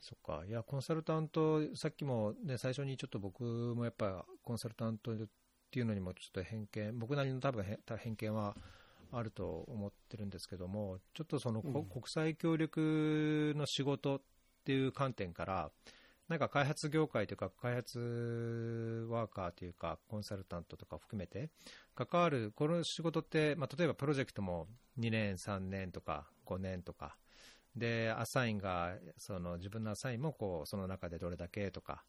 そっか。いや、コンサルタント、さっきもね、最初にちょっと僕もやっぱコンサルタントっていうのにもちょっと偏見、僕なりの多分偏見はあると思ってるんですけども、ちょっとその、うん、国際協力の仕事っていう観点から、なんか開発業界というか、開発ワーカーというか、コンサルタントとか含めて、関わる、この仕事って、まあ、例えばプロジェクトも2年、3年とか5年とか、で、アサインが、その自分のアサインもこう、その中でどれだけとか、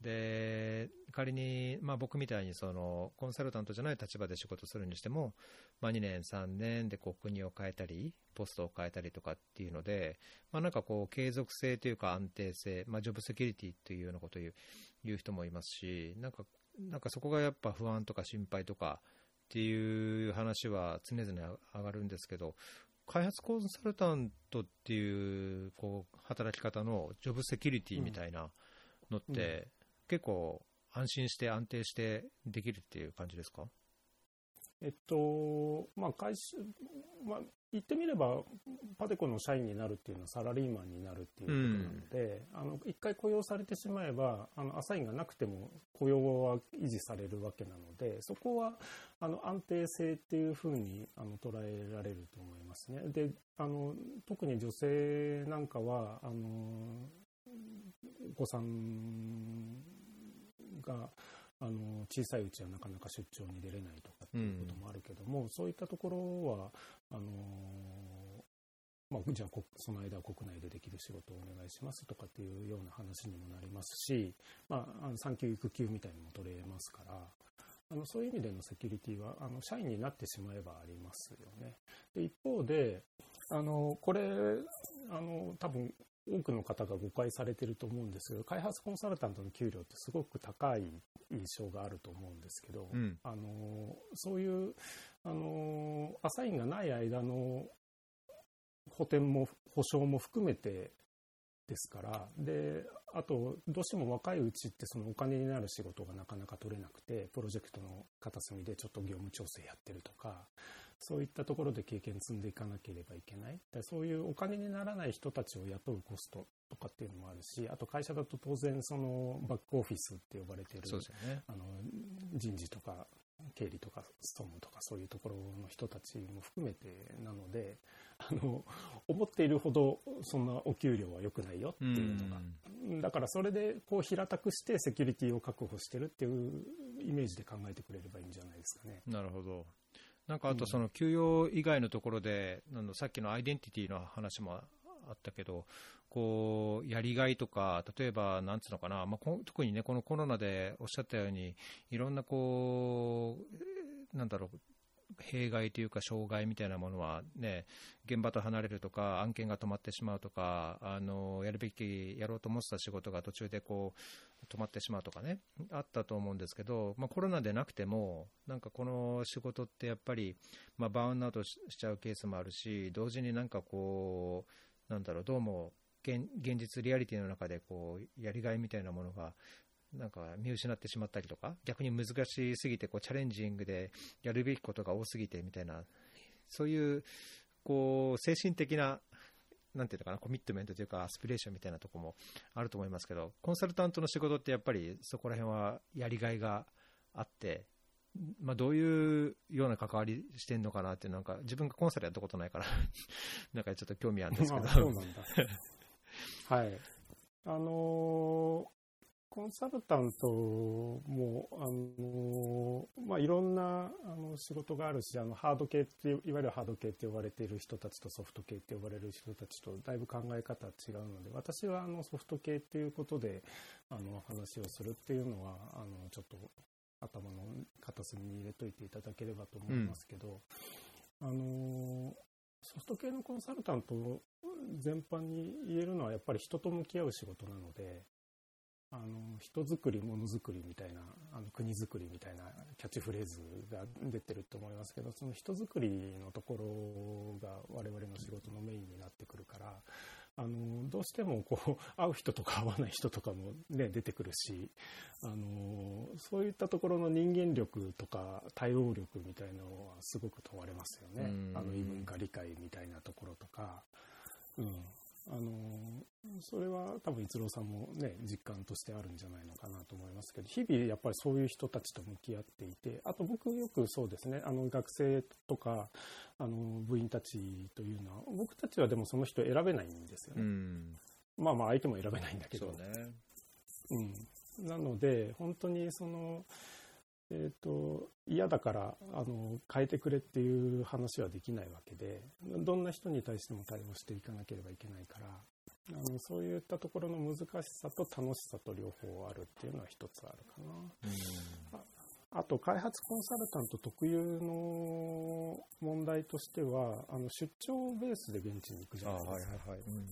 で、仮に、まあ僕みたいにその、コンサルタントじゃない立場で仕事するにしても、まあ2年、3年でこう国を変えたり、ポストを変えたりとかっていうので、まあなんかこう、継続性というか安定性、まあジョブセキュリティっていうようなことを言う言う人もいますし、なんか、なんかそこがやっぱ不安とか心配とかっていう話は常々上がるんですけど、開発コンサルタントっていうこう働き方のジョブセキュリティみたいなのって、結構安心して安定してできるっていう感じですか？えっと、まあ、会社、まあ、言ってみれば、パテコの社員になるっていうのはサラリーマンになるっていうことなので、うん、あの、一回雇用されてしまえば、あの、アサインがなくても雇用は維持されるわけなので、そこは、あの、安定性っていうふうに、あの、捉えられると思いますね。で、あの、特に女性なんかは、あの、お子さんが、あの小さいうちはなかなか出張に出れないとかっていうこともあるけども、うん、そういったところはあのまあ、じゃあその間は国内でできる仕事をお願いしますとかっていうような話にもなりますし、まあ、あの産休育休みたいにも取れますからあのそういう意味でのセキュリティはあの社員になってしまえばありますよね。で一方であのこれあの多分多くの方が誤解されてると思うんですけど開発コンサルタントの給料ってすごく高い印象があると思うんですけど、うん、あのそういうあのアサインがない間の補填も保証も含めてですからであとどうしても若いうちってそのお金になる仕事がなかなか取れなくてプロジェクトの片隅でちょっと業務調整やってるとかそういったところで経験積んでいかなければいけない。そういうお金にならない人たちを雇うコストとかっていうのもあるし、あと会社だと当然そのバックオフィスって呼ばれている、ね、あの人事とか経理とかストームとかそういうところの人たちも含めてなので、あの、思っているほどそんなお給料は良くないよっていうのが。だからそれでこう平たくしてセキュリティを確保してるっていうイメージで考えてくれればいいんじゃないですかね。なるほど。なんかあとその給与以外のところで、うん、さっきのアイデンティティの話もあったけど、こう、やりがいとか、例えば、なんつうのかな、まあ、特にね、このコロナでおっしゃったように、いろんなこう、なんだろう、弊害というか障害みたいなものはね、現場と離れるとか、案件が止まってしまうとか、あの、やるべき、やろうと思ってた仕事が途中でこう、止まってしまうとかね、あったと思うんですけど、まあコロナでなくても、なんかこの仕事ってやっぱり、まあバウンアウトしちゃうケースもあるし、同時になんかこう、なんだろう、どうも現実、リアリティの中でこうやりがいみたいなものがなんか見失ってしまったりとか、逆に難しすぎてこうチャレンジングでやるべきことが多すぎてみたいな、そういうこう精神的な、なんていうのかな、コミットメントというか、アスピレーションみたいなところもあると思いますけど、コンサルタントの仕事ってやっぱりそこら辺はやりがいがあって、まあ、どういうような関わりしてんのかなって、なんか自分がコンサルやったことないから なんかちょっと興味あるんですけど。はい。あの、コンサルタントも、あの、まあ、いろんな、あの、仕事があるし、あの、ハード系って、いわゆるハード系って呼ばれている人たちとソフト系って呼ばれる人たちとだいぶ考え方は違うので、私は、あの、ソフト系っていうことで、あの、話をするっていうのは、あの、ちょっと、頭の片隅に入れといていただければと思いますけど、うん、あの、ソフト系のコンサルタント全般に言えるのはやっぱり人と向き合う仕事なので、あの人づくりものづくりみたいなあの国づくりみたいなキャッチフレーズが出てると思いますけどその人づくりのところが我々の仕事のメインになってくるからあのどうしてもこう 会う人とか会わない人とかも、ね、出てくるしあのそういったところの人間力とか対応力みたいなのはすごく問われますよね。あの異文化理解みたいなところとか。うん、あのそれは多分逸郎さんもね実感としてあるんじゃないのかなと思いますけど日々やっぱりそういう人たちと向き合っていてあと僕よくそうですねあの学生とかあの部員たちというのは僕たちはでもその人選べないんですよね、うん、まあまあ相手も選べないんだけど。ね、うん、なので本当にそのえーと、嫌だからあの変えてくれっていう話はできないわけでどんな人に対しても対応していかなければいけないからあのそういったところの難しさと楽しさと両方あるっていうのは一つあるかな。あと開発コンサルタント特有の問題としてはあの出張ベースで現地に行くじゃないですか。はいはいはいうん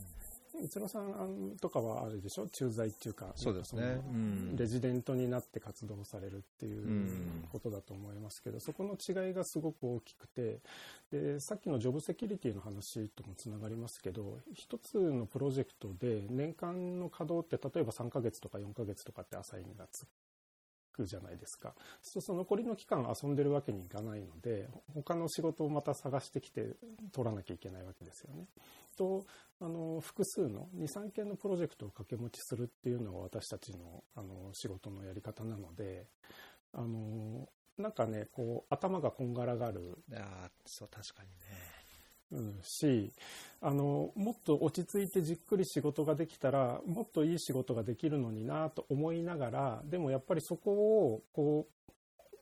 逸郎さんとかはあれでしょ？駐在っていうかそうですね、うん、レジデントになって活動されるっていうことだと思いますけど、うん、そこの違いがすごく大きくてでさっきのジョブセキュリティの話ともつながりますけど一つのプロジェクトで年間の稼働って例えば3ヶ月とか4ヶ月とかってアサインがつくじゃないですか。そうその残りの期間遊んでるわけにいかないので、他の仕事をまた探してきて取らなきゃいけないわけですよね。と、あの、複数の2、3件のプロジェクトを掛け持ちするっていうのが私たちのあの仕事のやり方なので、あの、なんかね、こう、頭がこんがらがる。ああそう、確かにね。うん、しあのもっと落ち着いてじっくり仕事ができたらもっといい仕事ができるのになと思いながらでもやっぱりそこをこう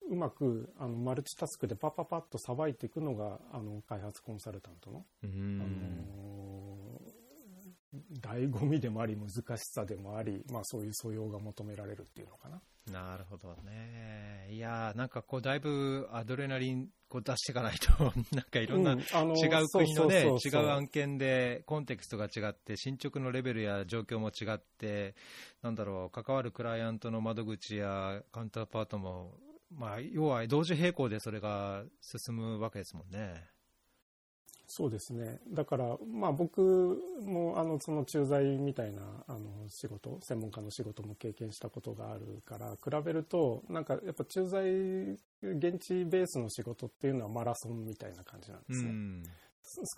うまくあのマルチタスクでパッパパッとさばいていくのがあの開発コンサルタントの、あの醍醐味でもあり難しさでもあり、まあ、そういう素養が求められるっていうのかな。なるほどね。いやなんかこう、だいぶアドレナリンこう出していかないと、なんかいろんな違う国のね、違う案件でコンテクストが違って、進捗のレベルや状況も違って、なんだろう、関わるクライアントの窓口やカウンターパートも、まあ、要は同時並行でそれが進むわけですもんね。そうですね。だから、まあ僕もあのその駐在みたいなあの仕事、専門家の仕事も経験したことがあるから、比べると、なんかやっぱ駐在、現地ベースの仕事っていうのはマラソンみたいな感じなんですね。うん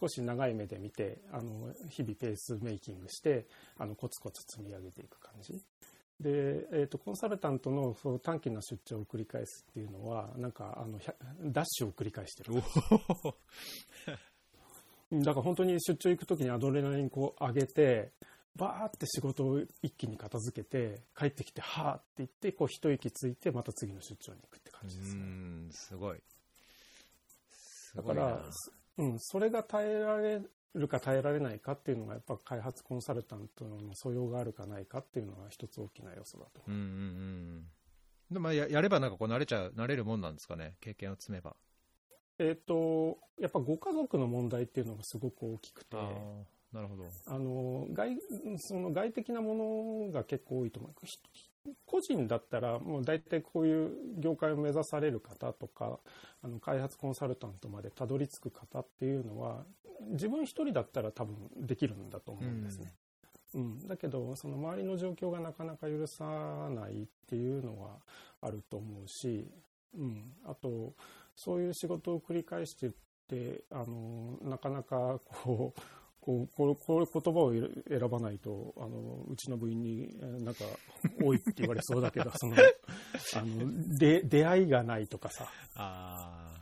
少し長い目で見て、あの、日々ペースメイキングして、あの、コツコツ積み上げていく感じ。で、えっ、ー、と、コンサルタントのその短期な出張を繰り返すっていうのは、なんか、あの、ダッシュを繰り返してる。だから本当に出張行く時にアドレナリンこう上げて、バーって仕事を一気に片付けて、帰ってきて、はーって言って、こう一息ついて、また次の出張に行くって感じですね。うん、すごい。だから、うん、それが耐えられるか耐えられないかっていうのが、やっぱ開発コンサルタントの素養があるかないかっていうのが一つ大きな要素だと。うんうんうん。でもややればなんかこう慣れちゃう、慣れるもんなんですかね、経験を積めば。えっ、ー、と、やっぱご家族の問題っていうのがすごく大きくて、なるほど。あの、外、その外的なものが結構多いと思う。個人だったら、もう大体こういう業界を目指される方とか、あの、開発コンサルタントまでたどり着く方っていうのは、自分一人だったら多分できるんだと思うんですね。うん、うん、だけど、その周りの状況がなかなか許さないっていうのはあると思うし、うん、あと、そういう仕事を繰り返していって、あの、なかなかこう、こう、こういう言葉を選ばないと、あの、うちの部員になんか多いって言われそうだけど、その、あの、で、出会いがないとかさ。あ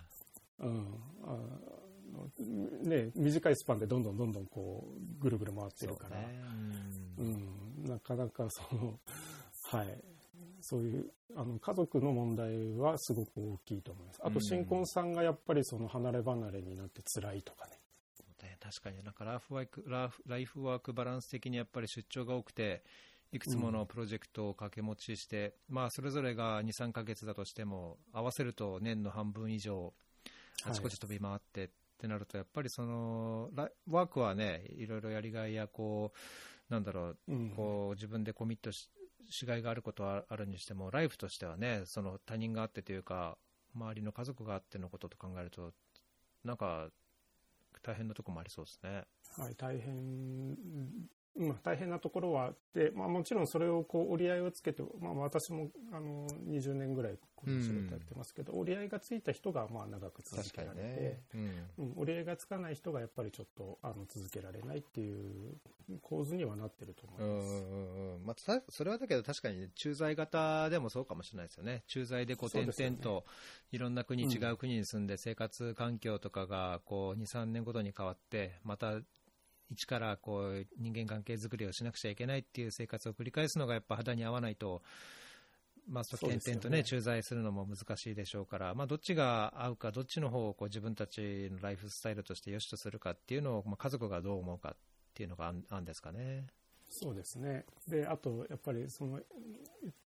あ。うん。あね、短いスパンでどんどんどんどんこう、ぐるぐる回ってるから、ね、うん、なかなかその、はい。そういうあの家族の問題はすごく大きいと思います。あと新婚さんがやっぱりその離れ離れになって辛いとかね。確かに。なんかライフワークラライフワークバランス的にやっぱり出張が多くて、いくつものプロジェクトを掛け持ちして、うん、まあそれぞれが2、3ヶ月だとしても、合わせると年の半分以上、あちこち飛び回ってってなると、やっぱりそのワークはね、いろいろやりがいやこう、なんだろう、うん、こう自分でコミットし違いがあることはあるにしても、ライフとしてはね、その他人があってというか、周りの家族があってのことと考えると、なんか大変なとこもありそうですね。はい、大変まあ、大変なところはあって、まあ、もちろんそれをこう折り合いをつけて、まあ、私もあの20年ぐらいこの仕事やってますけど、折り合いがついた人がまあ長く続けられて、ね。うん。うん、折り合いがつかない人がやっぱりちょっとあの続けられないっていう構図にはなってると思います。うんうんうんまあ、さそれはだけど確かにね駐在型でもそうかもしれないですよね、駐在でこう々といろんな国、うん違う国に住んで生活環境とかがこう2、3年ごとに変わって、また一からこう人間関係づくりをしなくちゃいけないっていう生活を繰り返すのがやっぱ肌に合わないと、まあ、そうそうですよね転々とね、駐在するのも難しいでしょうから、まあ、どっちが合うか、どっちの方をこう自分たちのライフスタイルとして良しとするかっていうのを、まあ、家族がどう思うかっていうのがあんあんですかね。そうですね。で、あと、やっぱり、その、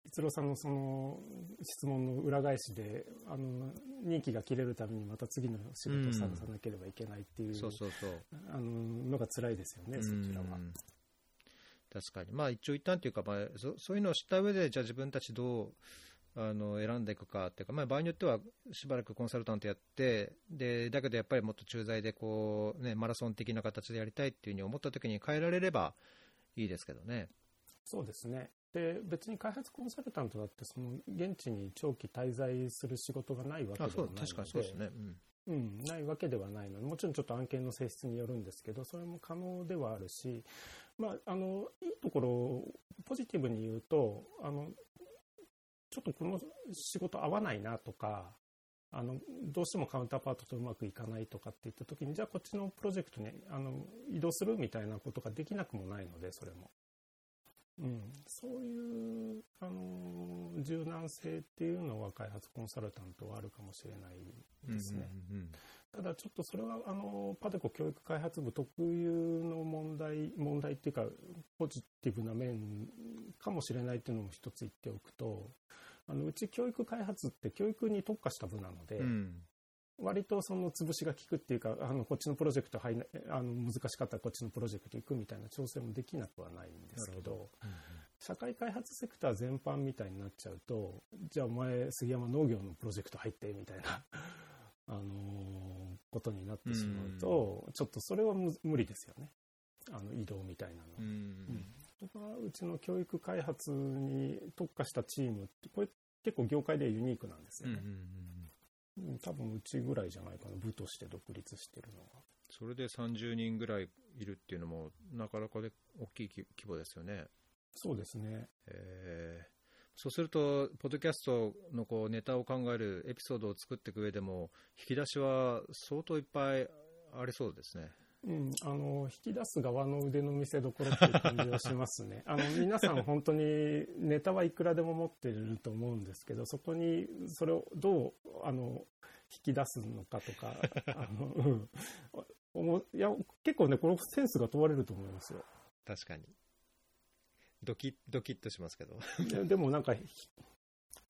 逸郎さんのその質問の裏返しで、あの、任期が切れるためにまた次の仕事を探さなければいけないっていう、そうそうそうあの、のが辛いですよね、そちらは。うん確かに、まあ、一長一短というか、まあそ、そういうのを知った上で、じゃあ自分たちどうあの選んでいくかっていうか、まあ、場合によってはしばらくコンサルタントやって、でだけどやっぱりもっと駐在でこう、ね、マラソン的な形でやりたいっていうふうに思ったときに変えられればいいですけどね。そうですね。で、別に開発コンサルタントだって、その、現地に長期滞在する仕事がないわけではないので、確かにそうですね。うんうん、ないわけではないので、もちろんちょっと案件の性質によるんですけど、それも可能ではあるし、まあ、あの、いいところをポジティブに言うと、あの、ちょっとこの仕事合わないなとか、あの、どうしてもカウンターパートとうまくいかないとかって言った時に、じゃあこっちのプロジェクトに、あの、移動するみたいなことができなくもないので、それも。うん、そういう、あの、柔軟性っていうのは開発コンサルタントはあるかもしれないですね。うんうんただちょっとそれはあのパデコ教育開発部特有の問題問題っていうかポジティブな面かもしれないっていうのも一つ言っておくとあのうち教育開発って教育に特化した部なので、うん。うん割とその潰しが効くっていうかあのこっちのプロジェクト入あの難しかったらこっちのプロジェクト行くみたいな調整もできなくはないんですけど社会開発セクター全般みたいになっちゃうとじゃあお前杉山農業のプロジェクト入ってみたいな あのーことになってしまうと、ちょっとそれはむ無理ですよね。あの移動みたいなのは。うん。うんそこはうちの教育開発に特化したチームってこれ結構業界でユニークなんですよね、うんうんうんうん。多分うちぐらいじゃないかな部として独立してるのは。それで30人ぐらいいるっていうのも、なかなかで大きい規規模ですよね。そうですね。えー。そうすると、ポッドキャストのこうネタを考えるエピソードを作っていく上でも、引き出しは相当いっぱいありそうですね。うん、あの引き出す側の腕の見せ所っていう感じはしますね。あの皆さん本当にネタはいくらでも持ってると思うんですけど、そこにそれをどうあの引き出すのかとか、あのうんいや結構ねこのセンスが問われると思いますよ。確かに。ドキッ、ドキッとしますけど。で でもなんか、ひ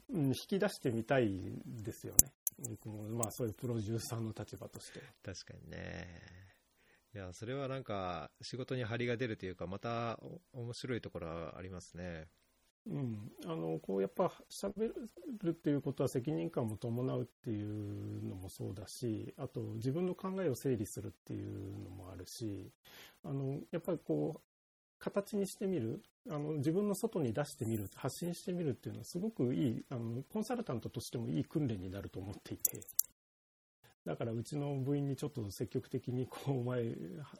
うん、引き出してみたいですよね。僕もまあそういうプロデューサーの立場として。確かにね。いや、それはなんか、仕事に張りが出るというか、また面白いところはありますね。うん、あのこうやっぱ喋るっていうことは責任感も伴うっていうのもそうだしあと自分の考えを整理するっていうのもあるしあのやっぱりこう形にしてみるあの自分の外に出してみる発信してみるっていうのはすごくいいあのコンサルタントとしてもいい訓練になると思っていてだからうちの部員にちょっと積極的にこうお前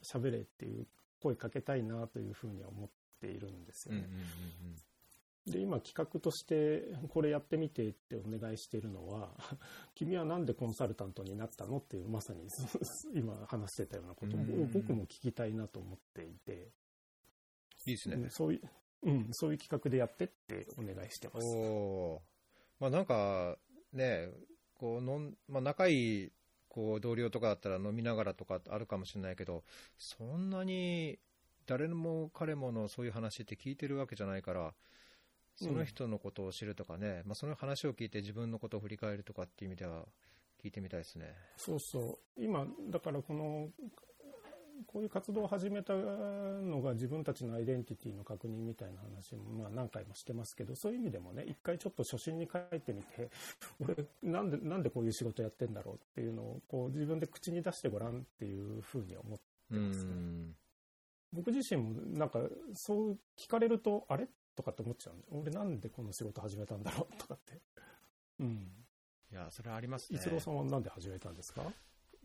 喋れっていう声かけたいなというふうには思っているんですよね。で今企画としてこれやってみてってお願いしているのは 君はなんでコンサルタントになったのっていうまさに今話してたようなことうんうんうんも僕も聞きたいなと思っていて、いいですね。うんそういう、うん、そういう企画でやってってお願いしてます。おーまあなんかね、こうのんまあ、仲いいこう同僚とかだったら飲みながらとかあるかもしれないけど、そんなに誰も彼ものそういう話って聞いてるわけじゃないから、その人のことを知るとかね、まあ、その話を聞いて自分のことを振り返るとかっていう意味では聞いてみたいですね。そうそう今だからこのこういう活動を始めたのが自分たちのアイデンティティの確認みたいな話もまあ何回もしてますけどそういう意味でもね一回ちょっと初心に帰ってみて俺なんでなんでこういう仕事やってんだろうっていうのをこう自分で口に出してごらんっていうふうに思ってうますね。ん。僕自身もなんかそう聞かれるとあれとかって思っちゃうんで俺なんでこの仕事始めたんだろうとかって。うん。いやそれはありますね。逸郎さんはなんで始めたんですか？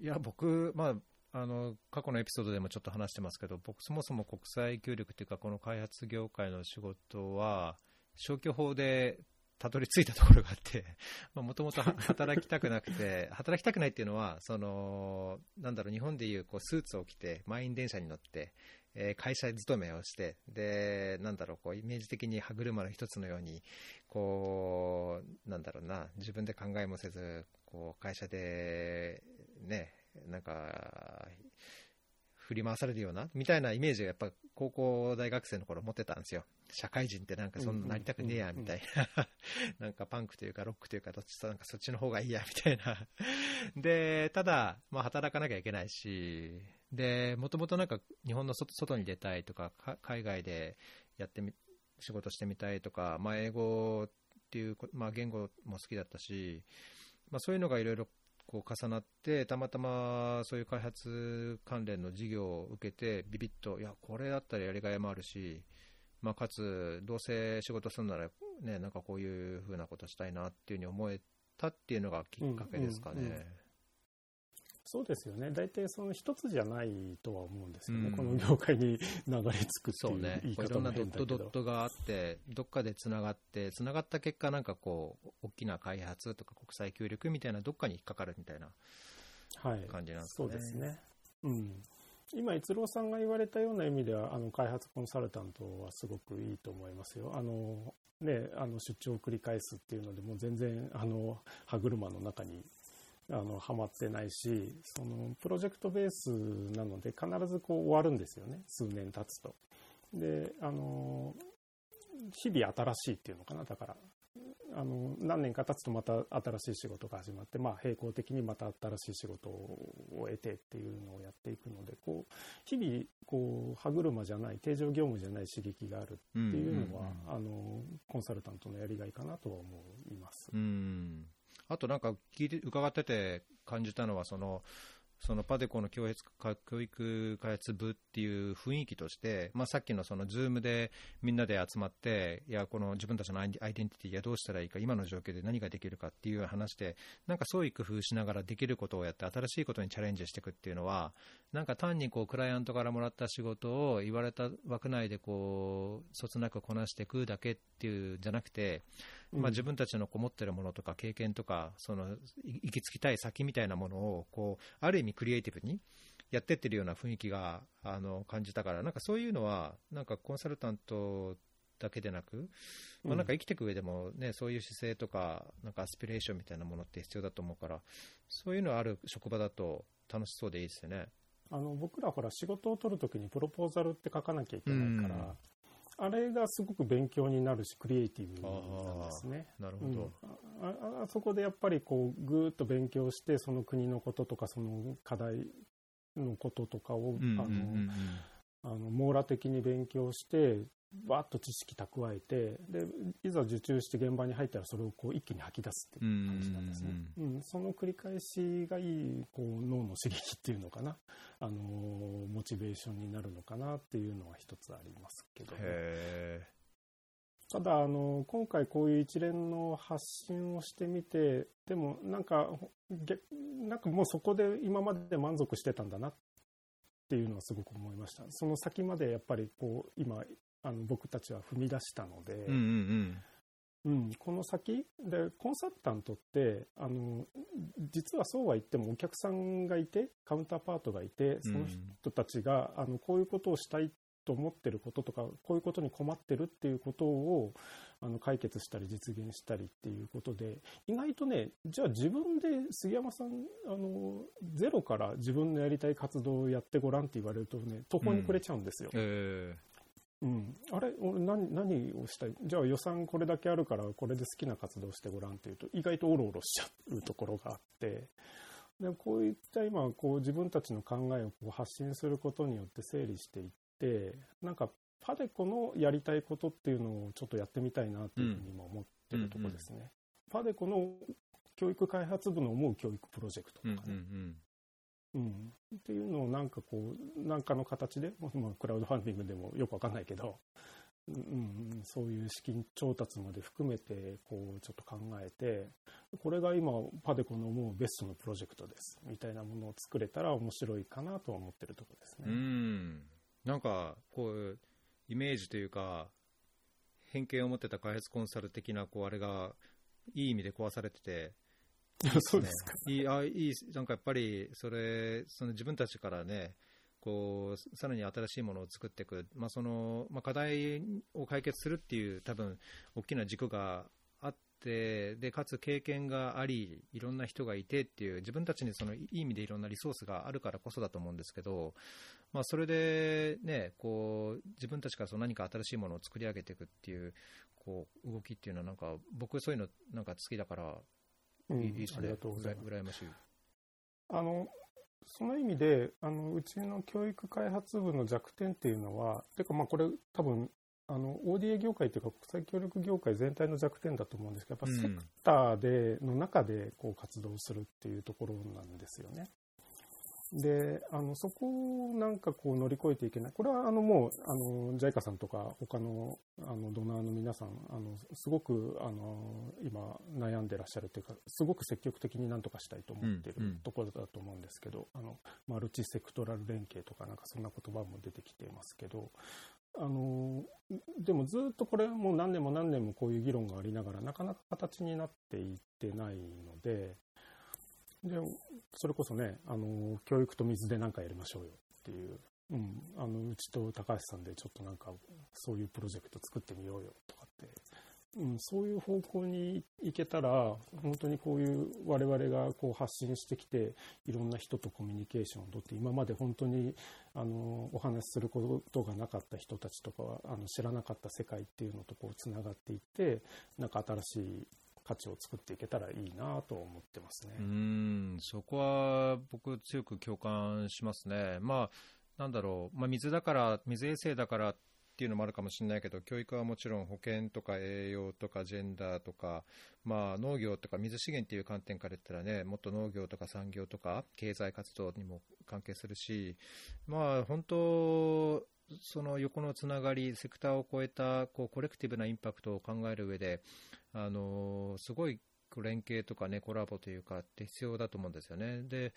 いや僕まああの過去のエピソードでもちょっと話してますけど僕そもそも国際協力というかこの開発業界の仕事は消去法でたどり着いたところがあって、もともと 働きたくなくて、働きたくないっていうのは、そのなんだろう、日本でいうこうスーツを着て、満員電車に乗って、えー、会社勤めをして、で、なんだろう、こうイメージ的に歯車の一つのように、こう、なんだろうな、自分で考えもせず、こう会社で、ね、なんか、振り回されるような、みたいなイメージがやっぱ高校、大学生の頃持ってたんですよ。社会人ってなんかそんななりたくねえや、みたいな。なんかパンクというかロックというか、どっちなんかそっちの方がいいや、みたいな。で、ただ、まあ働かなきゃいけないし、で、もともとなんか日本の外に出たいとか、海外でやってみ、仕事してみたいとか、まあ英語っていう、まあ言語も好きだったし、まあそういうのがいろいろこう重なって、たまたまそういう開発関連の事業を受けて、ビビッと、いや、これだったらやりがいもあるし、まあ、かつ、どうせ仕事するなら、ね、なんかこういうふうなことしたいなっていうふうに思えたっていうのがきっかけですかね。うんうんうんそうですよね、大体その一つじゃないとは思うんですよね、うん、この業界に流れ着くっていう言い方もいろんなドットドットがあって、どっかでつながって、つながった結果、なんかこう、大きな開発とか国際協力みたいな、どっかに引っかかるみたいな感じなんですね。はい、そうですね、うん。今、逸郎さんが言われたような意味では、あの開発コンサルタントはすごくいいと思いますよ。あのね、あの出張を繰り返すっていうので、もう全然あの歯車の中にあのはまってないしそのプロジェクトベースなので必ずこう終わるんですよね数年経つと。であの日々新しいっていうのかなだからあの何年か経つとまた新しい仕事が始まって、まあ、並行的にまた新しい仕事を得てっていうのをやっていくのでこう日々こう歯車じゃない定常業務じゃない刺激があるっていうのは、あのコンサルタントのやりがいかなとは思います。うんあとなんか聞いて伺ってて感じたのはその、そのパデコの教、教育開発部っていう雰囲気として、まあ、さっきのそのズームでみんなで集まって、いや、この自分たちのアイデンティティがどうしたらいいか、今の状況で何ができるかっていう話で、なんか創意工夫しながらできることをやって、新しいことにチャレンジしていくっていうのは、なんか単にこうクライアントからもらった仕事を言われた枠内でこう、そつなくこなしていくだけっていうじゃなくて、まあ、自分たちのこもってるものとか経験とか、その行き着きたい先みたいなものをこう、ある意味クリエイティブにやってってるような雰囲気があの感じたから、なんかそういうのは、なんかコンサルタントだけでなく、まあ、なんか生きていく上でも、ね、そういう姿勢とか、なんかアスピレーションみたいなものって必要だと思うから、そういうのある職場だと楽しそうでいいですよね。あの僕らほら仕事を取るときにプロポーザルって書かなきゃいけないから、あれがすごく勉強になるしクリエイティブなんですね。なるほど、うん、ああそこでやっぱりこうぐーっと勉強してその国のこととかその課題のこととかを、あの網羅的に勉強してわっと知識蓄えてでいざ受注して現場に入ったらそれをこう一気に吐き出すっていう感じなんですね、うん、その繰り返しがいいこう脳の刺激っていうのかな。あのモチベーションになるのかなっていうのは一つありますけど、ね、ただあの今回こういう一連の発信をしてみてでもなんかなんかもうそこで今まで満足してたんだなっていうのはすごく思いました。その先までやっぱりこう今あの僕たちは踏み出したので、うん、うんうん、この先でコンサルタントってあの実はそうは言ってもお客さんがいてカウンターパートがいてその人たちが、あのこういうことをしたいと思ってることとかこういうことに困ってるっていうことをあの解決したり実現したりっていうことで意外とねじゃあ自分で杉山さんあのゼロから自分のやりたい活動をやってごらんって言われるとね途方に暮れちゃうんですよ。うん。えー。うん、あれ？俺何何をしたい？じゃあ予算これだけあるからこれで好きな活動してごらんっていうと意外とおろおろしちゃうところがあって。でこういった今こう自分たちの考えをこう発信することによって整理していってなんかパデコのやりたいことっていうのをちょっとやってみたいなというふうに今思ってるところですね。うんうんうん、パデコの教育開発部の思う教育プロジェクトとかね、うんうんうんうん、っていうのをなんかこう、なんかの形で、まあ、クラウドファンディングでもよくわかんないけど、うん、そういう資金調達まで含めて、こう、ちょっと考えて、これが今、パデコの思うベストのプロジェクトです、みたいなものを作れたら面白いかなとは思ってるところですね。うん。なんか、こう、イメージというか、偏見を持ってた開発コンサル的な、こう、あれが、いい意味で壊されてて、そうですか。いい、あ、いい、なんかやっぱり、それ、その自分たちからね、こう、さらに新しいものを作っていく、まあ、その、まあ、課題を解決するっていう、多分、大きな軸があって、で、かつ経験があり、いろんな人がいてっていう、自分たちにその、いい意味でいろんなリソースがあるからこそだと思うんですけど、まあ、それでね、こう、自分たちからその何か新しいものを作り上げていくっていう、こう、動きっていうのはなんか、僕そういうのなんか好きだから、いいですね。ありがとうございます。羨ましい。あの、その意味で、あの、うちの教育開発部の弱点っていうのは、てかまあこれ多分、あの、ODA 業界というか国際協力業界全体の弱点だと思うんですけど、やっぱセクターで、の中でこう活動するっていうところなんですよね。で、あの、そこをなんかこう乗り越えていけない。これはあのもう、あの、ジャイカさんとか他のあのドナーの皆さん、あの、すごくあの、今悩んでらっしゃるというか、すごく積極的になんとかしたいと思ってるところだと思うんですけど、あの、マルチセクトラル連携とかなんかそんな言葉も出てきてますけど、あの、でもずっとこれもう何年も何年もこういう議論がありながらなかなか形になっていってないので、で、それこそね、あの、教育と水で何かやりましょうよっていう、うん、あの、うちと高橋さんでちょっとなんか、そういうプロジェクト作ってみようよとかって、うん、そういう方向に行けたら、本当にこういう我々がこう発信してきて、いろんな人とコミュニケーションをとって、今まで本当に、あの、お話しすることがなかった人たちとかは、あの、知らなかった世界っていうのとこう、つながっていって、なんか新しい価値を作っていけたらいいなと思ってますね。うん、そこは僕強く共感しますね。まあ、なんだろう、まあ、水だから、水衛生だからっていうのもあるかもしれないけど、教育はもちろん保健とか栄養とかジェンダーとか、まあ、農業とか水資源っていう観点から言ったらね、もっと農業とか産業とか経済活動にも関係するし、まあ、本当、その横のつながり、セクターを超えたこうコレクティブなインパクトを考える上で、あのすごい連携とか、ね、コラボというかって必要だと思うんですよね。で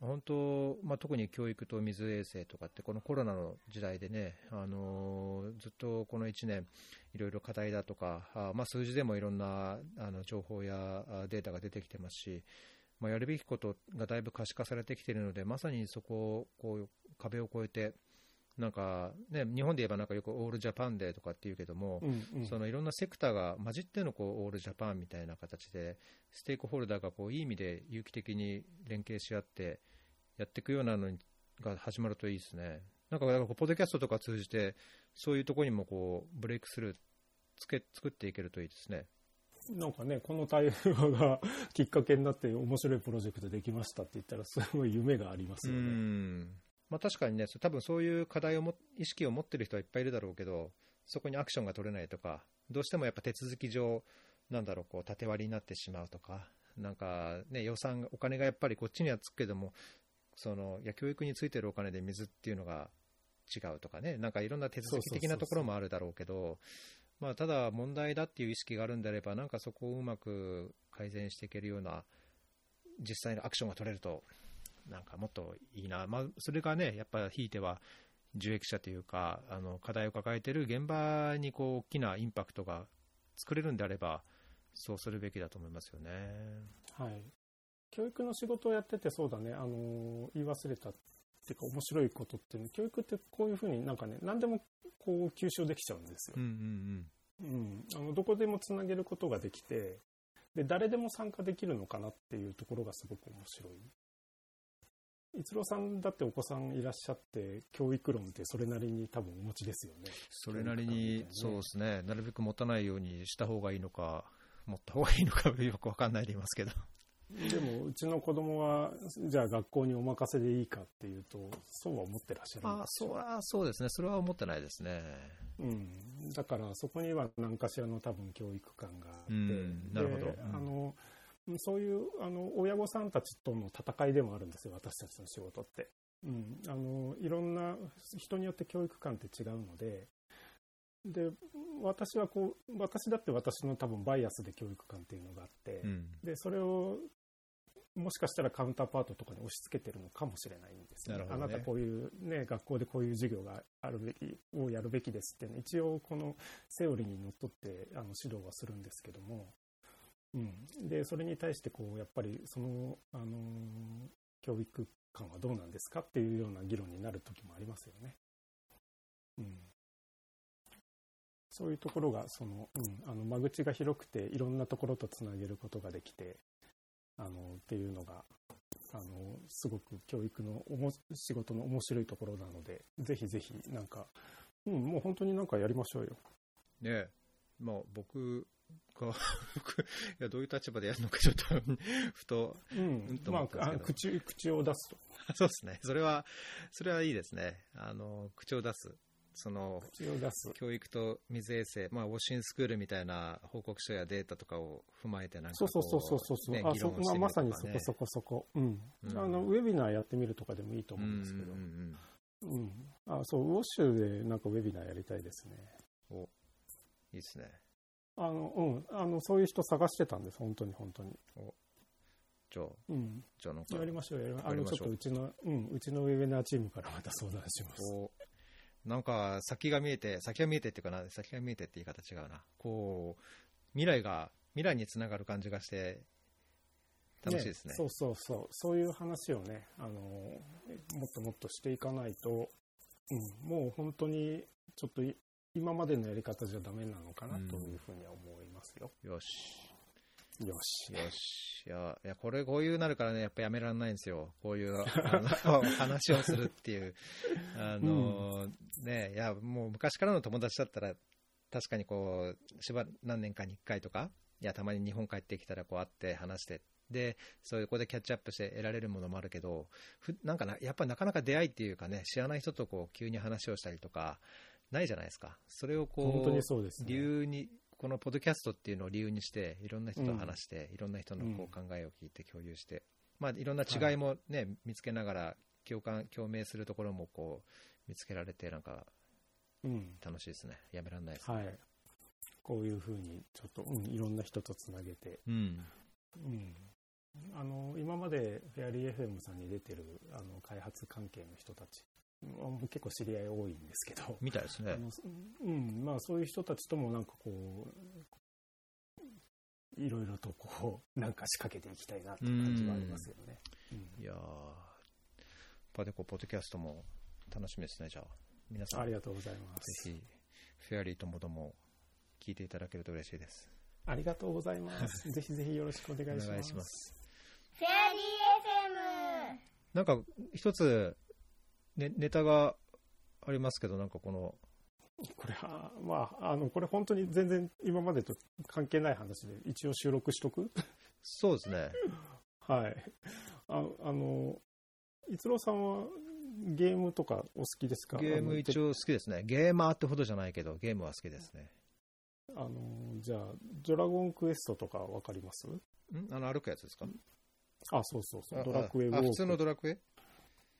本当、まあ、特に教育と水衛生とかって、このコロナの時代でね、あのずっとこの1年、いろいろ課題だとか、あまあ、数字でもいろんなあの情報やデータが出てきてますし、まあ、やるべきことがだいぶ可視化されてきているので、まさにそこをこう壁を越えて、なんかね、日本で言えばなんかよくオールジャパンデーとかって言うけども、うんうん、そのいろんなセクターが混じってのこうオールジャパンみたいな形で、ステークホルダーがこういい意味で有機的に連携し合ってやっていくようなのが始まるといいですね。なんか、ポッドキャストとか通じて、そういうところにもこうブレイクスルーつけ作っていけるといいですね。なんかね、この対話がきっかけになって面白いプロジェクトできましたって言ったら、すごい夢がありますよね。まあ、確かにね、多分そういう課題をも、意識を持ってる人はいっぱいいるだろうけど、そこにアクションが取れないとか、どうしてもやっぱ手続き上、なんだろう、こう、縦割りになってしまうとか、なんかね、予算、お金がやっぱりこっちにはつくけども、その、いや、教育についてるお金で水っていうのが違うとかね、なんかいろんな手続き的なところもあるだろうけど、ただ問題だっていう意識があるんであれば、なんかそこをうまく改善していけるような、実際のアクションが取れるとなんかもっといいな、まあ、それがね、やっぱひいては受益者というか、あの課題を抱えている現場にこう大きなインパクトが作れるんであれば、そうするべきだと思いますよね。はい。教育の仕事をやってて、そうだね、あの、言い忘れたっていうか面白いことっていうの、教育ってこういうふうになんかね、何でもこう吸収できちゃうんですよ。うんうんうん。うん。あの、どこでもつなげることができて、で、誰でも参加できるのかなっていうところがすごく面白い。逸郎さんだってお子さんいらっしゃって、教育論ってそれなりに多分お持ちですよね。それなりに、ね、そうですね。なるべく持たないようにした方がいいのか、持った方がいいのかよくわかんないでいますけど。でも、うちの子供は、じゃあ学校にお任せでいいかっていうと、そうは思ってらっしゃるんですあそはそうですね。それは思ってないですね。うん。だから、そこには何かしらの多分教育観があって。なるほど。あの、そういうあの親御さんたちとの戦いでもあるんですよ、私たちの仕事って。うん、あのいろんな人によって教育観って違うので、で私はこう私だって私の多分バイアスで教育観っていうのがあって、うん。でそれをもしかしたらカウンターパートとかに押し付けてるのかもしれないんですよ、なるほどね。あなたこういう、ね、学校でこういう授業があるべきをやるべきですっていうの一応このセオリーにのっとってあの指導はするんですけども、うん、でそれに対してこうやっぱりその、あの教育観はどうなんですかっていうような議論になる時もありますよね。うんそういうところがその、うん、あの間口が広くていろんなところとつなげることができてあのっていうのがあのすごく教育のおも仕事の面白いところなのでぜひぜひなんか、うん、もう本当になんかやりましょうよ。ねえ、まあ僕が、僕、いや、どういう立場でやるのかちょっと、ふと、うんうんとま思ったんですけどああ口口を出すと そうですね。それは、それはいいですね。あの、口を出す。その、口を出す。教育と水衛生、まあ、ウォッシンスクールみたいな報告書やデータとかを踏まえて、なんかこそうそうそうそうそう、ねあそこがまさにそこそこそこ、うんうんあのウェビナーやってみるとかでもいいと思うんですけど、うんうんあそうウォッシュでなんかウェビナーやりたいですね。おいいですね。あのうん、あのそういう人探してたんです、本当に本当に。じゃあ、うん、じゃあなんかやりましょう、やりましょう。あのちょっとうちの、うん、うちのウェビナーチームからまた相談します。なんか先が見えて、先が見えてっていうかな、先が見えてって言い方違うな。こう、未来が、未来につながる感じがして、楽しいですね。そうそうそう、そういう話をね、あのもっともっとしていかないと、うん、もう本当にちょっとい今までのやり方じゃダメなのかなというふうには思いますよ。よし。よし。よし。いや、いや、これ、こういうなるからね、やっぱやめられないんですよ。こういう、話をするっていう。あの、ね、いや、もう昔からの友達だったら、確かにこう、しば、何年かに1回とか、いや、たまに日本帰ってきたら、こう会って話して、で、そういうこでキャッチアップして得られるものもあるけど、ふなんかな、やっぱなかなか出会いっていうかね、知らない人とこう、急に話をしたりとか、ないじゃないですか。それをこう、本当にそうですね。理由に、このポッドキャストっていうのを理由にして、いろんな人と話して、いろんな人のこう考えを聞いて共有して、まあ、いろんな違いもね、見つけながら、共感、共鳴するところもこう、見つけられて、なんか、うん。楽しいですね。やめられないです。はい。こういうふうに、ちょっと、うん、いろんな人とつなげて、うん。うん。あの、今までフェアリー FM さんに出てる、あの、開発関係の人たち、うん結構知り合い多いんですけど、みたいですね。あのうん、まあそういう人たちともなんかこう、いろいろとこう、なんか仕掛けていきたいなっていう感じはありますよね。うんいやー、パデコポッドキャストも楽しみですね、じゃあ。皆さん、ぜありがとうございます。ひ、フェアリーともども聞いていただけると嬉しいです。ありがとうございます。ぜひぜひよろしくお願いします。お願いします。フェアリー FM なんか、一つ、ね、ネタがありますけど、なんかこの、これは、まあ、あの、これ本当に全然今までと関係ない話で、一応収録しとく？そうですね。はい。ああの、逸郎さんはゲームとかお好きですか？ゲーム一応。応好きですね。ゲーマーってほどじゃないけど、ゲームは好きですね。あの、じゃあ、ドラゴンクエストとかわかります？ん？あの歩くやつですか？あ、そうそうそう。あドラクエウォあ、普通のーク。ドラクエ？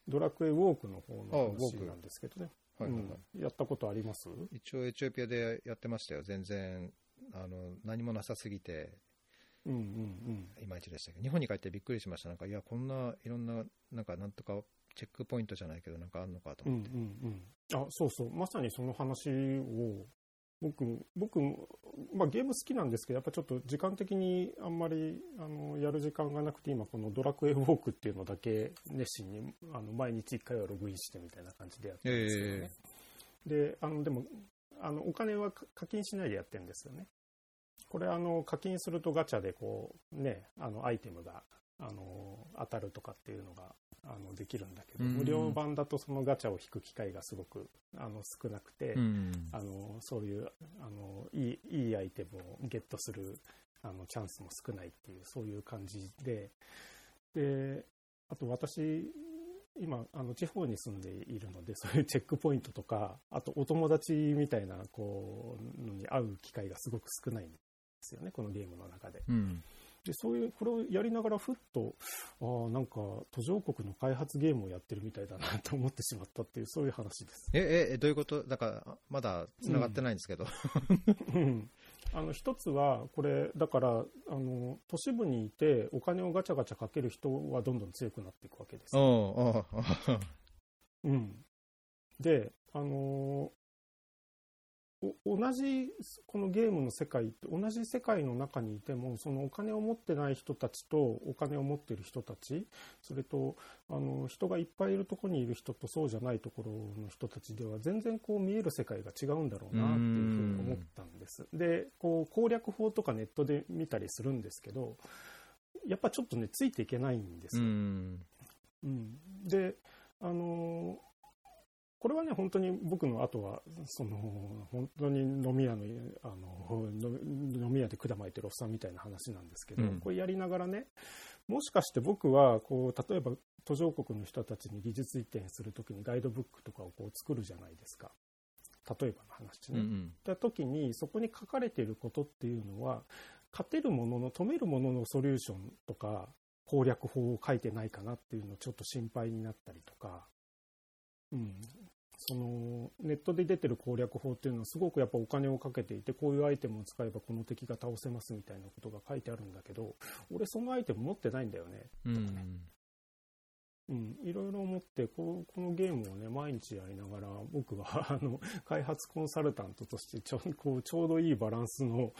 ドラクエウォークの方の話なんですけどね。はいはいはい。うんやったことあります？一応エチオピアでやってましたよ。全然、あの、何もなさすぎて、うんうんいまいちでしたけど、日本に帰ってびっくりしました。なんか、いや、こんないろんな、なんか、なんとか、チェックポイントじゃないけど、なんかあんのかとうん。うん思って。うんうん。あ、そうそう。まさにその話を、僕、僕、まあゲーム好きなんですけど、やっぱちょっと時間的にあんまり、あの、やる時間がなくて、今このドラクエウォークっていうのだけ熱心に、あの、毎日一回はログインしてみたいな感じでやってるんですけどね。で、あの、でも、あの、お金はか課金しないでやってるんですよね。これ、あの、課金するとガチャでこう、ね、あの、アイテムが、あの、当たるとかっていうのが、あの、できるんだけど、うん無料版だとそのガチャを引く機会がすごく、あの、少なくて、うん。あの、そういう、あの、いい、いいアイテムをゲットする、あの、チャンスも少ないっていう、そういう感じで、で、あと私、今、あの、地方に住んでいるので、そういうチェックポイントとか、あとお友達みたいな、こう、のに会う機会がすごく少ないんですよね、このゲームの中で。うん。で、そういう、これをやりながらふっと、ああ、なんか途上国の開発ゲームをやってるみたいだな と思ってしまったっていう、そういう話です。え、え、どういうこと？だから、まだ繋がってないんですけど。うんあの一つは、これ、だからあの、都市部にいて、お金をガチャガチャかける人はどんどん強くなっていくわけですうよ。ん、うん、うん、で、あのお同じこのゲームの世界って同じ世界の中にいてもそのお金を持ってない人たちとお金を持ってる人たちそれとあの人がいっぱいいるところにいる人とそうじゃないところの人たちでは全然こう見える世界が違うんだろうなっていうふうに思ったんです。でこう攻略法とかネットで見たりするんですけどやっぱちょっとねついていけないんですうよ。ん。うん、で、あのーこれはね、本当に僕の後は、その、本当に飲み屋の、あの、の飲み屋で管巻いてるおっさんみたいな話なんですけど、うんこれやりながらね、もしかして僕は、こう、例えば途上国の人たちに技術移転するときにガイドブックとかをこう作るじゃないですか。例えばの話ね。うんうん。った時にそこに書かれていることっていうのは勝てるものの止めるもののソリューションとか攻略法を書いてないかなっていうのちょっと心配になったりとか、うん、そのネットで出てる攻略法っていうのはすごくやっぱお金をかけていてこういうアイテムを使えばこの敵が倒せますみたいなことが書いてあるんだけど俺そのアイテム持ってないんだよねうん。うん、いろいろ思ってここのゲームをね毎日やりながら僕は あの開発コンサルタントとしてちょこうちょうどいいバランスのを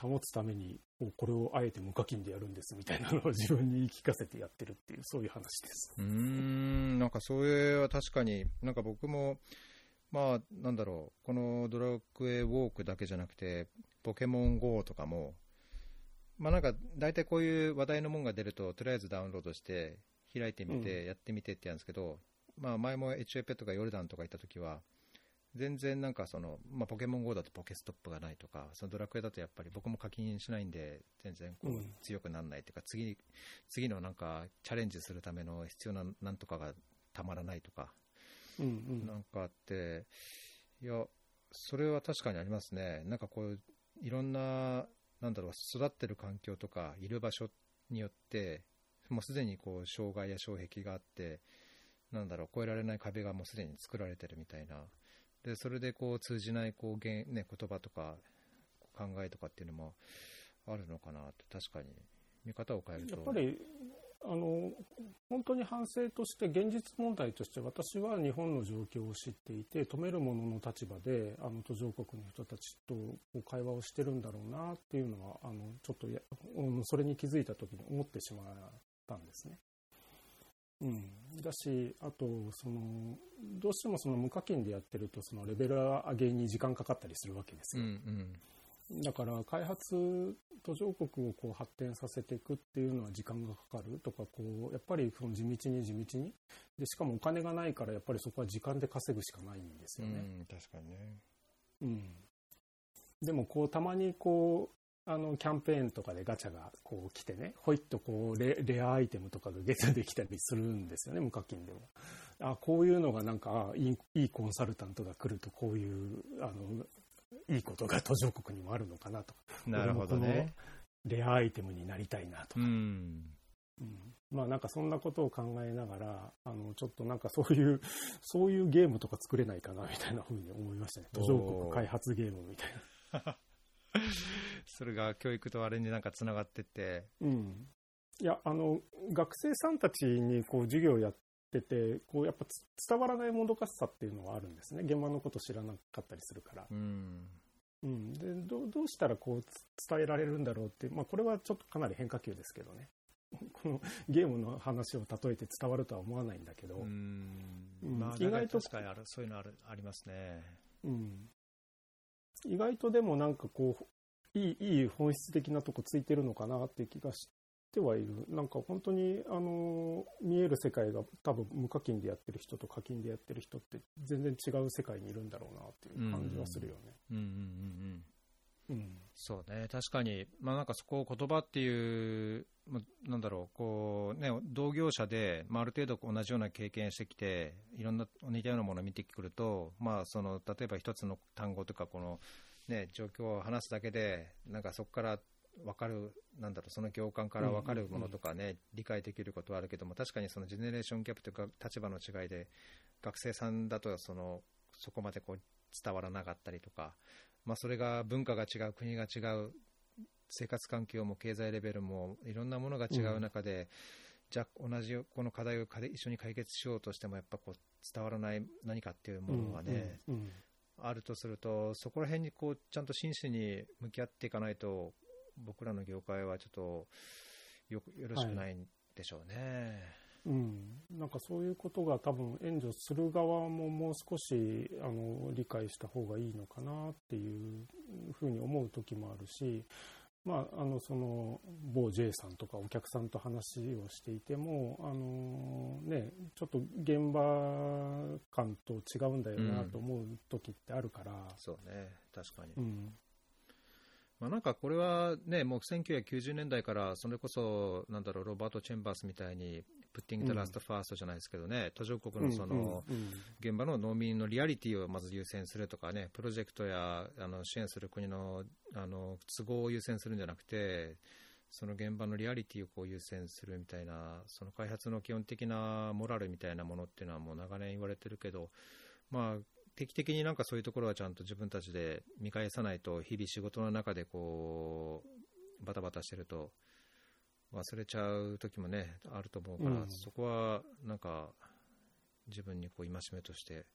保つためにこうこれをあえて無課金でやるんですみたいなのを 自分に言い聞かせてやってるっていうそういう話です。うん、なんかそれは確かに、なんか僕も、まあ、なんだろう、このドラクエウォークだけじゃなくて、ポケモン GO とかも、まあなんか、大体こういう話題のもんが出ると、とりあえずダウンロードして、開いてみて、やってみてってやるんですけど、まあ前もエチオピアとかヨルダンとか行った時は、全然なんかその、まあ、ポケモン GO だとポケストップがないとか、そのドラクエだとやっぱり僕も課金しないんで、全然こううん。強くならないというか、次、次のなんかチャレンジするための必要ななんとかがたまらないとか、うんうん。なんかあって、いや、それは確かにありますね。なんかこう、いろんな、なんだろう、育ってる環境とか、いる場所によって、もうすでにこう、障害や障壁があって、なんだろう、越えられない壁がもうすでに作られてるみたいな。で、それでこう、通じないこう、言ね、言葉とか、考えとかっていうのもあるのかなって、確かに、見方を変えると。やっぱりあの本当に反省として現実問題として私は日本の状況を知っていて止める者の立場であの途上国の人たちと会話をしてるんだろうなっていうのはあのちょっとや、それに気づいた時に思ってしまったんですね。うん、だしあとそのどうしてもその無課金でやってるとそのレベル上げに時間かかったりするわけですうんよ。うん。だから開発途上国をこう発展させていくっていうのは時間がかかるとかこうやっぱりその地道に地道にでしかもお金がないからやっぱりそこは時間で稼ぐしかないんですうよね。ん、確かにね。うんでもこうたまにこうあのキャンペーンとかでガチャがこう来てねほいっとこうレレアアイテムとかがゲットできたりするんですよね無課金でも。あこういうのがなんかあいいいいコンサルタントが来るとこういうあのいいことが途上国にもあるのかなとかなるほどね。レアアイテムになりたいなとか、うん。うんまあなんかそんなことを考えながらあのちょっとなんかそういうそういうゲームとか作れないかなみたいなふうに思いましたね途上国開発ゲームみたいな。それが教育とあれになんかつながってって、うん、いやあの学生さんたちにこう授業やっててこうやっぱつ伝わらないもどかしさっていうのはあるんですね。現場のこと知らなかったりするから、うん、うん、でどうどうしたらこうつ伝えられるんだろうって、まあ、これはちょっとかなり変化球ですけどね。このゲームの話を例えて伝わるとは思わないんだけど、うん。うん。まあ、意外と確かにあるそういうのあるありますね。うん、意外とでもなんかこういいいい本質的なとこついてるのかなっていう気がしてはいる。なんか本当にあの見える世界が多分無課金でやってる人と課金でやってる人って全然違う世界にいるんだろうなっていう感じはするよね。うん。うんうんうんうん。そうね、確かに、まあ、なんかそこを言葉っていう、まあなんだろう、こうね、同業者で、まあ、ある程度同じような経験してきて、いろんな似たようなものを見てくると、まあ、その例えば一つの単語とか、この、ね、状況を話すだけで、なんかそこから分かる、なんだろう、その行間から分かるものとかね、理解できることはあるけども、確かにそのジェネレーションギャップというか、立場の違いで、学生さんだとそのそこまでこう伝わらなかったりとか、まあ、それが文化が違う、国が違う、生活環境も経済レベルもいろんなものが違う中で、じゃあ同じこの課題を一緒に解決しようとしても、やっぱこう伝わらない何かっていうものがね、うんうんあるとすると、そこら辺にこうちゃんと真摯に向き合っていかないと、僕らの業界はちょっとよよろしくないんでしょうね。うん、なんかそういうことが多分援助する側ももう少しあの理解した方がいいのかなっていうふうに思う時もあるし、まあ、あのその某 J さんとかお客さんと話をしていてもあの、ね、ちょっと現場感と違うんだよなと思う時ってあるから、そうね、確かに。うん。まあ、なんかこれはね、もう1990年代から、それこそ、なんだろう、ロバート・チェンバースみたいに、プッティング・ザ・ラスト・ファーストじゃないですけどね、途上国のその、現場の農民のリアリティをまず優先するとかね、プロジェクトやあの支援する国のあの都合を優先するんじゃなくて、その現場のリアリティをこう優先するみたいな、その開発の基本的なモラルみたいなものっていうのはもう長年言われてるけど、まあ、定期的になんかそういうところはちゃんと自分たちで見返さないと、日々仕事の中でこう、バタバタしてると、忘れちゃう時もね、あると思うから、うん。そこはなんか、自分にこう戒めとして、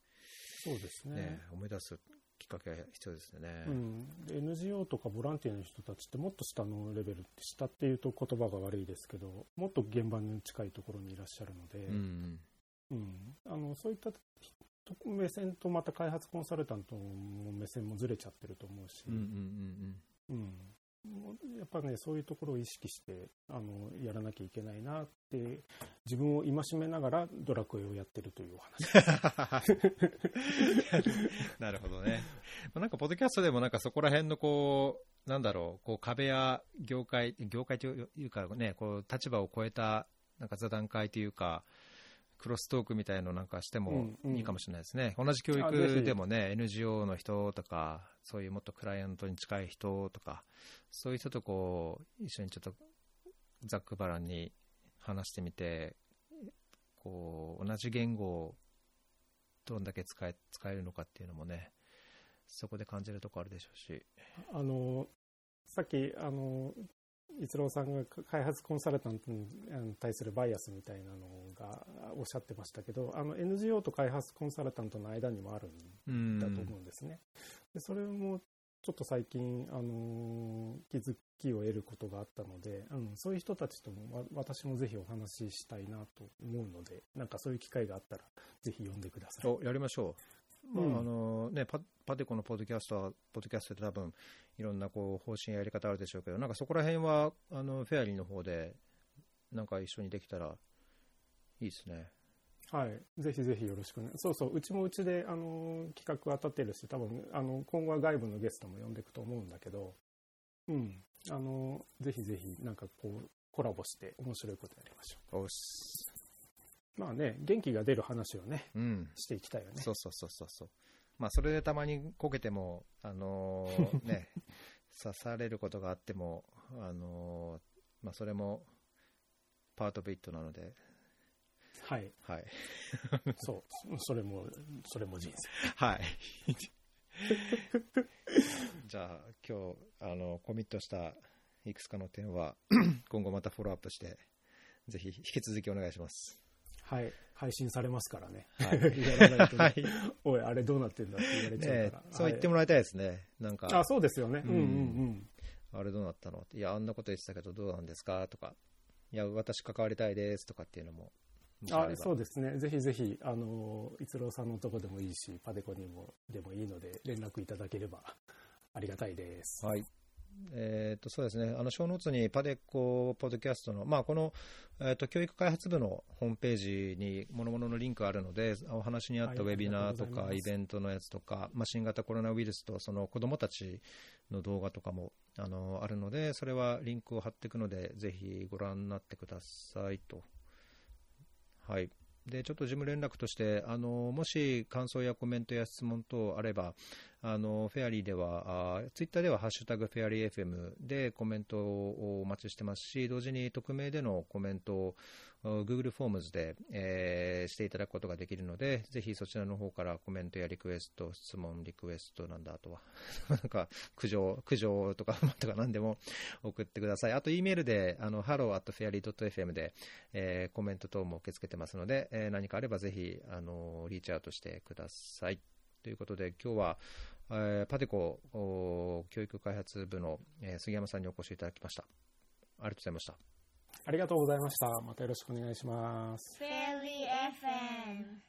そうですね。ね、思い出すきっかけが必要ですよね。うん、で NGO とかボランティアの人たちってもっと下のレベルって下っていうと言葉が悪いですけどもっと現場に近いところにいらっしゃるので、うん。うん。あのそういった目線とまた開発コンサルタントの目線もずれちゃってると思うし、うんうんうん。うんやっぱねそういうところを意識してあのやらなきゃいけないなって自分を戒めながらドラクエをやってるというお話 なるほどね。まなんか、ポッドキャストでもなんかそこら辺のこう、なんだろう、こう壁や業界、業界というかね、こう立場を超えたなんか座談会というか、クロストークみたいのなんかしてもうんうんいいかもしれないですね。同じ教あぜひ育でもね、NGO の人とか、そういうもっとクライアントに近い人とか、そういう人とこう、一緒にちょっとざっくばらんに話してみて、こう、同じ言語をどんだけ使え使えるのかっていうのもね、そこで感じるとこあるでしょうし。あのさっきあの逸郎さんが開発コンサルタントに対するバイアスみたいなのがおっしゃってましたけどあの NGO と開発コンサルタントの間にもあるうんんだと思うんですね。でそれもちょっと最近あの気づきを得ることがあったので、うん、そういう人たちともわ私もぜひお話ししたいなと思うのでなんかそういう機会があったらぜひ呼んでください。おやりましょう。まあうんあのね、パパテコのポッドキャストは、ポッドキャストって多分、いろんなこう方針ややり方あるでしょうけど、なんかそこら辺は、あのフェアリーの方で、なんか一緒にできたらいいですね。はい、ぜひぜひよろしくね。そうそう、うちもうちであの企画は立てるし、多分あの今後は外部のゲストも呼んでいくと思うんだけど、うん、あのぜひぜひなんかこうコラボして面白いことやりましょ。う。まあね、元気が出る話をねうん。していきたいよね。そうそうそうそうそう。まあ、それでたまにこけても、あのー ね、刺されることがあっても、あのーまあ、それも、パートビットなので、はい、はい。そう、それもそれも人生。はい。じゃあ、今日、あの、コミットしたいくつかの点は、今後またフォローアップして、ぜひ引き続きお願いします。はい、配信されますからね。はい やらないとねはい。おい、あれどうなってんだって言われちゃうねから。そう言ってもらいたいですね。なんか、はいあ、そうですよね。ううんんうんうん。あれどうなったの？いや、あんなこと言ってたけどどうなんですか？とか、いや、私関わりたいですとかっていうのも、あそうですね、ぜひぜひ、あの逸郎さんのとこでもいいし、パデコにもでもいいので、連絡いただければありがたいです。はい。えー、とそうですね、あの小ノーツにパデコポッドキャストの、まあ、この、えー、と教育開発部のホームページに諸々のリンクあるので、お話にあったウはいェビナーとか、イベントのやつとか、まあ、新型コロナウイルスとその子どもたちの動画とかもあのあるので、それはリンクを貼っていくので、ぜひご覧になってくださいと。はい。で、ちょっと事務連絡として、あの、もし感想やコメントや質問等あれば、あのフェアリーでは、ツイッターではハッシュタグフェアリー FM でコメントをお待ちしてますし、同時に匿名でのコメント Google フォームズで、えー、していただくことができるので、ぜひそちらの方からコメントやリクエスト、質問、リクエストなんだ、あとは、なんか苦情、苦情とか、とか何でも送ってください。あと、E メールで、あの、hello.fairy.fm で、えー、コメント等も受け付けてますので、えー、何かあればぜひ、あの、リーチアウトしてください。ということで、今日は、えー、パテコ教育開発部の、えー、杉山さんにお越しいただきました。ありがとうございました。ありがとうございました。またよろしくお願いします。フェリー FM